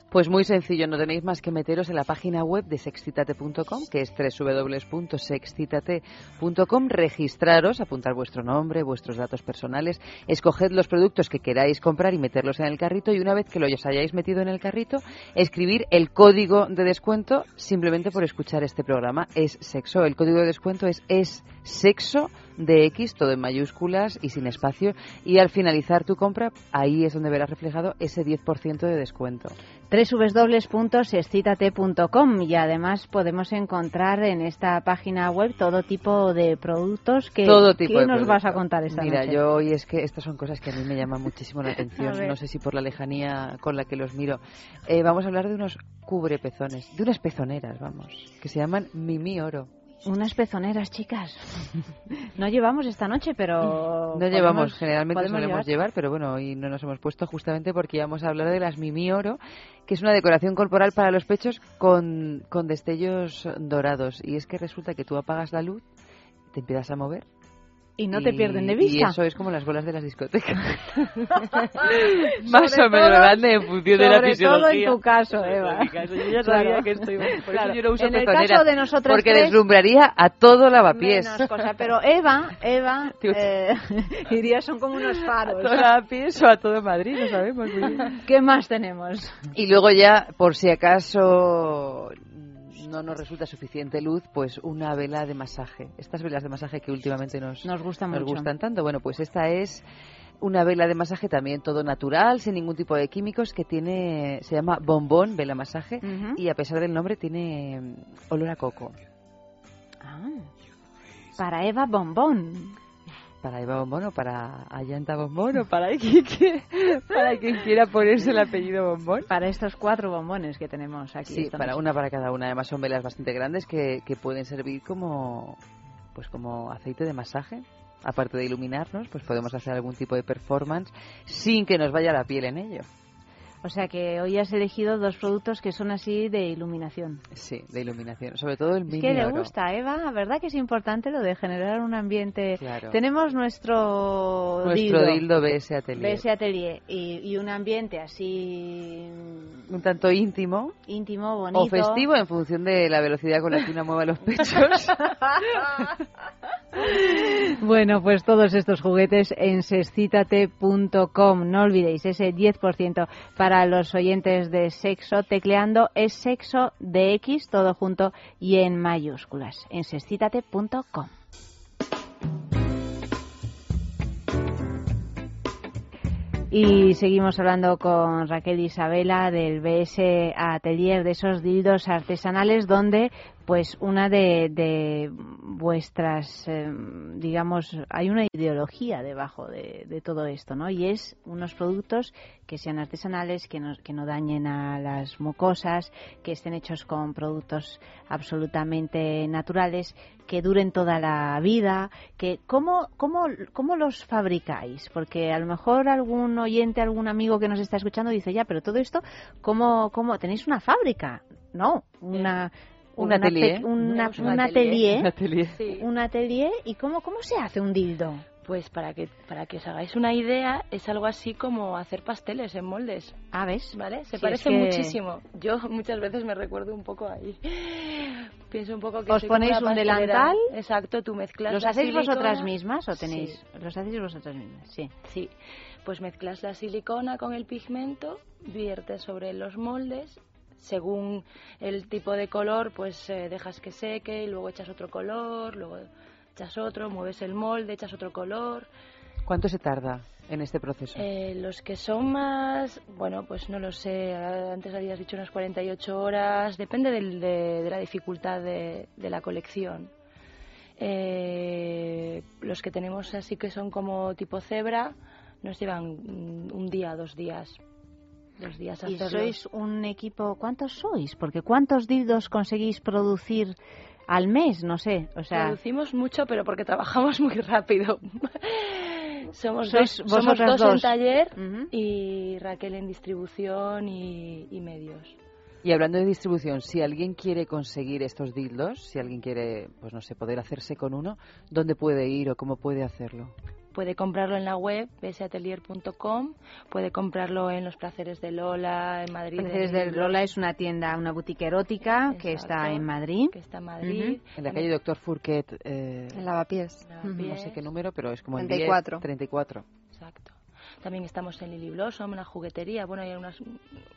Pues muy sencillo, no tenéis más que meteros en la página web de sexcitate.com, que es www.sexcitate.com, registraros, apuntar vuestro nombre, vuestros datos personales, escoged los productos que queráis comprar y meterlos en el carrito y una vez que los hayáis metido en el carrito, escribir el código de descuento simplemente por escuchar este programa. Es sexo, el código de descuento es es sexo de X, todo en mayúsculas y sin espacio, y al finalizar tu compra, ahí es donde verás reflejado ese 10% de descuento.
www.sexcitate.com y además podemos encontrar en esta página web todo tipo de productos que
Todo tipo
¿qué
de
nos
producto.
vas a contar esta
Mira,
noche?
yo hoy es que estas son cosas que a mí me llaman muchísimo la atención. No sé si por la lejanía con la que los miro. Eh, vamos a hablar de unos cubrepezones, de unas pezoneras, vamos, que se llaman Mimi Oro.
Unas pezoneras, chicas. No llevamos esta noche, pero...
No llevamos, generalmente solemos
llevar.
llevar, pero bueno, hoy no nos hemos puesto justamente porque íbamos a hablar de las Mimi Oro, que es una decoración corporal para los pechos con, con destellos dorados. Y es que resulta que tú apagas la luz, te empiezas a mover.
Y no te pierden de vista.
Y eso es como las bolas de las discotecas. Más
Sobre
o menos grande en función de la
sobre todo
fisiología.
en tu caso, Eva.
En caso, yo ya sabía
Claro.
que esto iba- por
Claro.
eso yo no uso
En el caso de nosotros
Porque
tres,
deslumbraría a todo lavapiés.
menos cosa, pero Eva, Eva, eh, diría son como unos faros.
A todo lavapiés o a todo Madrid, no sabemos muy bien.
¿Qué más tenemos?
Y luego ya, por si acaso no nos resulta suficiente luz, pues una vela de masaje. Estas velas de masaje que últimamente nos,
Nos gustan mucho.
gustan tanto. Bueno, pues esta es una vela de masaje también todo natural, sin ningún tipo de químicos, que tiene, se llama bombón vela masaje y a pesar del nombre tiene olor a coco.
Ah, para Eva Bombón.
Para Eva Bombón o para Ayanta Bombón o para quien, quiera, para quien quiera ponerse el apellido Bombón.
Para estos cuatro bombones que tenemos aquí.
Sí, para una para cada una. Además son velas bastante grandes que, que pueden servir como pues como aceite de masaje. Aparte de iluminarnos, pues podemos hacer algún tipo de performance sin que nos vaya la piel en ello.
O sea que hoy has elegido dos productos que son así de iluminación.
Sí, de iluminación. Sobre todo el
Es
mini
que le
oro.
gusta, Eva, ¿verdad que es importante lo de generar un ambiente?
Claro.
Tenemos nuestro,
Nuestro dildo BS Atelier.
BS Atelier y, y un ambiente así
Un tanto íntimo
íntimo, bonito.
o festivo en función de la velocidad con la que una mueve los pechos.
Bueno, pues todos estos juguetes en sexcitate.com. No olvidéis ese 10% para los oyentes de sexo, tecleando es sexo de X, todo junto y en mayúsculas, en sexcitate.com. Y seguimos hablando con Raquel Isabela del BS Atelier, de esos dildos artesanales donde pues una de, de vuestras, eh, digamos, hay una ideología debajo de, de todo esto, ¿no? Y es unos productos que sean artesanales, que no, que no dañen a las mucosas, que estén hechos con productos absolutamente naturales, que duren toda la vida, que ¿cómo, cómo, cómo los fabricáis? Porque a lo mejor algún oyente, algún amigo que nos está escuchando dice, ya, pero todo esto, ¿cómo, cómo tenéis una fábrica? No, una...
Un atelier.
una-
un
un
atelier.
atelier.
Un atelier.
Sí.
Un atelier. ¿Y cómo, cómo se hace un dildo?
Pues para que, para que os hagáis una idea, es algo así como hacer pasteles en moldes.
Ah, ¿ves?
¿Vale? Se
Si
parece
es que-
muchísimo. Yo muchas veces me recuerdo un poco ahí. Pienso un poco que
¿Os ponéis un delantal?
Exacto, tú mezclas
¿Los
la
hacéis vosotras mismas o tenéis?
Sí.
Los hacéis vosotras mismas, sí.
Sí, pues mezclas la silicona con el pigmento, viertes sobre los moldes, según el tipo de color, pues eh, dejas que seque y luego echas otro color, luego echas otro, mueves el molde, echas otro color.
¿Cuánto se tarda en este proceso?
Eh, los que son más, bueno, pues no lo sé, antes habías dicho unas 48 horas, depende del- de, de la dificultad de, de la colección. Eh, los que tenemos así que son como tipo cebra, nos llevan un día, dos días. Días
¿Y sois un equipo? ¿Cuántos sois? Porque ¿cuántos dildos conseguís producir al mes? No sé, o sea...
Producimos mucho, pero porque trabajamos muy rápido. somos dos, somos dos, en taller y Raquel en distribución y, y medios.
Y hablando de distribución, si alguien quiere conseguir estos dildos, si alguien quiere, pues no sé, poder hacerse con uno, ¿dónde puede ir o cómo puede hacerlo?
Puede comprarlo en la web besatelier.com, puede comprarlo en los Placeres de Lola, en Madrid.
Placeres
en
de Lola es una tienda, una boutique erótica que está en Madrid.
Que está en Madrid.
En la calle Doctor Fourquet, eh,
En Lavapiés.
no sé qué número, pero es como en
34.
10, 34.
Exacto. También estamos en Lily Blossom, una juguetería. Bueno, hay unas,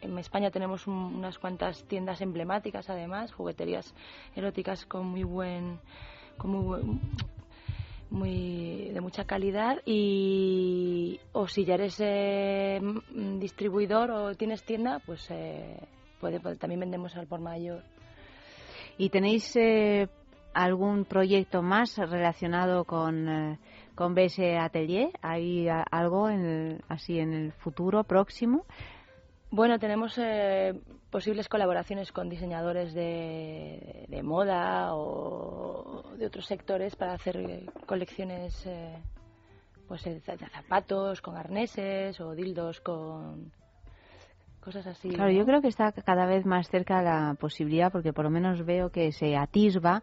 en España tenemos un- unas cuantas tiendas emblemáticas, además, jugueterías eróticas con muy buen, con muy, buen- muy de mucha calidad y o si ya eres eh, mm, distribuidor o tienes tienda, pues eh, puede, puede- también vendemos al por mayor.
¿Y tenéis eh, algún proyecto más relacionado con, eh, con BS Atelier? ¿Hay algo en el- así en el futuro próximo?
Bueno, tenemos eh, posibles colaboraciones con diseñadores de, de moda o de otros sectores para hacer eh, colecciones eh, pues de zapatos con arneses o dildos con cosas así.
Claro,
¿no?
yo creo que está cada vez más cerca la posibilidad, porque por lo menos veo que se atisba,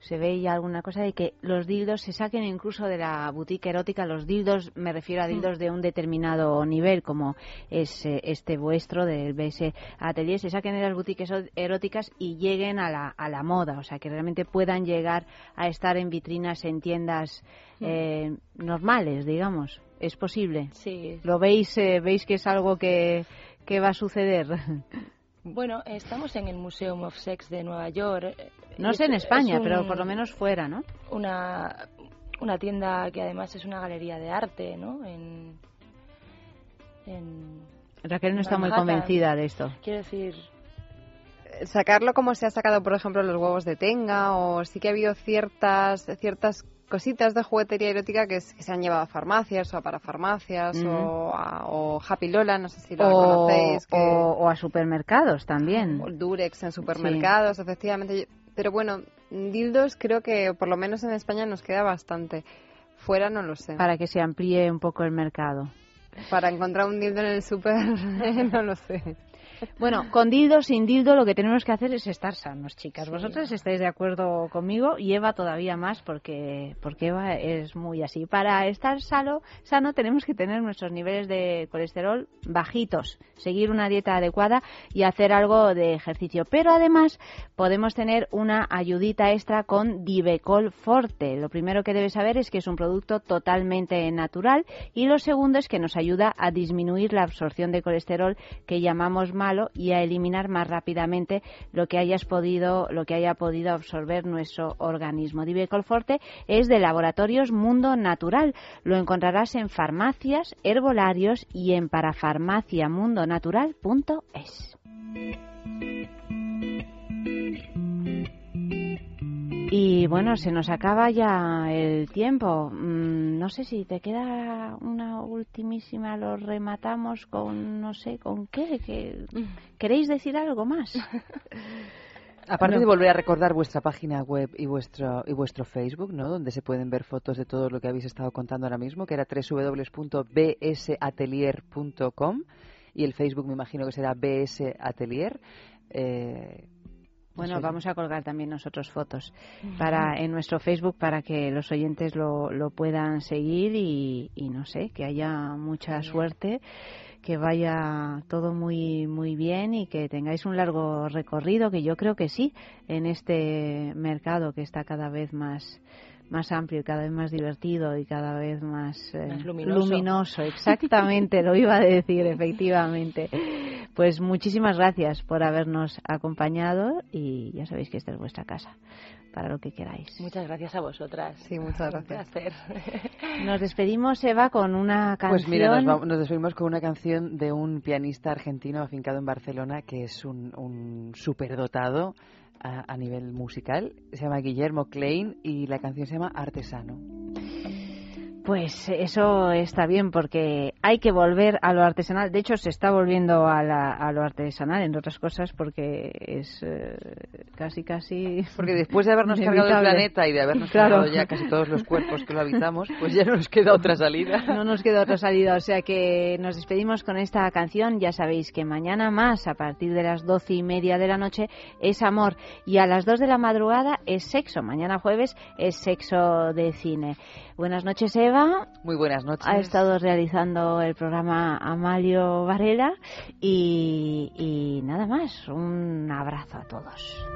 se ve ya alguna cosa de que los dildos se saquen incluso de la boutique erótica. Los dildos, me refiero a dildos de un determinado nivel, como es eh, este vuestro del BS Atelier, se saquen de las boutiques eróticas y lleguen a la, a la moda, o sea, que realmente puedan llegar a estar en vitrinas en tiendas eh, normales, digamos. ¿Es posible?
Sí.
¿Lo veis, eh, veis que es algo que, que va a suceder?
Bueno, estamos en el Museum of Sex de Nueva York. eh,
No sé en
es-
España,
es un-
pero por lo menos fuera, ¿no?
Una, una tienda que además es una galería de arte, ¿no? En, en
Raquel no está muy convencida de esto.
Quiero decir,
sacarlo como se ha sacado, por ejemplo, los huevos de tenga, o sí que ha habido ciertas ciertas cositas de juguetería erótica que, se han llevado a farmacias o a parafarmacias o, a, o Happy Lola, no sé si lo
O,
conocéis. Que,
o- o a supermercados también.
o Durex en supermercados, efectivamente. Pero bueno, dildos creo que por lo menos en España nos queda bastante. Fuera no lo sé.
Para que se amplíe un poco el mercado.
Para encontrar un dildo en el súper no lo sé.
Bueno, con dildo, sin dildo, lo que tenemos que hacer es estar sanos, chicas. Vosotras estáis de acuerdo conmigo y Eva todavía más porque, porque Eva es muy así. Para estar sano, sano tenemos que tener nuestros niveles de colesterol bajitos, seguir una dieta adecuada y hacer algo de ejercicio. Pero además podemos tener una ayudita extra con Divecol Forte. Lo primero que debes saber es que es un producto totalmente natural y lo segundo es que nos ayuda a disminuir la absorción de colesterol que llamamos y a eliminar más rápidamente lo que hayas podido lo que haya podido absorber nuestro organismo. Divecol Forte es de Laboratorios Mundo Natural. Lo encontrarás en farmacias, herbolarios y en parafarmaciamundonatural.es. Y bueno, se nos acaba ya el tiempo. Mm, no sé si te queda una ultimísima, lo rematamos con, no sé, con qué. ¿Qué- ¿Queréis decir algo más?
Aparte
No.
de volver a recordar vuestra página web y vuestro y vuestro Facebook, ¿no? Donde se pueden ver fotos de todo lo que habéis estado contando ahora mismo, que era www.bsatelier.com y el Facebook me imagino que será BS Atelier. Eh,
Bueno, vamos a colgar también nosotros fotos para en nuestro Facebook para que los oyentes lo, lo puedan seguir y, y no sé, que haya mucha suerte, que vaya todo muy muy bien y que tengáis un largo recorrido, que yo creo que sí, en este mercado que está cada vez más más amplio y cada vez más divertido y cada vez más, eh,
Más luminoso.
luminoso, exactamente, lo iba a decir, efectivamente. Pues muchísimas gracias por habernos acompañado y ya sabéis que esta es vuestra casa, para lo que queráis.
Muchas gracias a vosotras.
Sí, muchas
Un placer.
Nos despedimos, Eva, con una canción.
Pues mira, nos, vamos- nos despedimos con una canción de un pianista argentino afincado en Barcelona que es un, un superdotado a, a nivel musical. Se llama Guillermo Klein y la canción se llama Artesano.
Pues eso está bien porque hay que volver a lo artesanal. De hecho, se está volviendo a, la- a lo artesanal, entre otras cosas, porque es eh, casi, casi.
Porque después de habernos cargado el
inevitable.
planeta y de habernos
Claro.
cargado ya casi todos los cuerpos que lo habitamos, pues ya no nos queda otra salida.
No nos queda otra salida, o sea que nos despedimos con esta canción. Ya sabéis que mañana más, a partir de las doce y media de la noche, es amor y a las dos de la madrugada es sexo. Mañana jueves es sexo de cine. Buenas noches, Eva.
Muy buenas noches.
Ha estado realizando el programa Amalio Varela y, y nada más. Un abrazo a todos.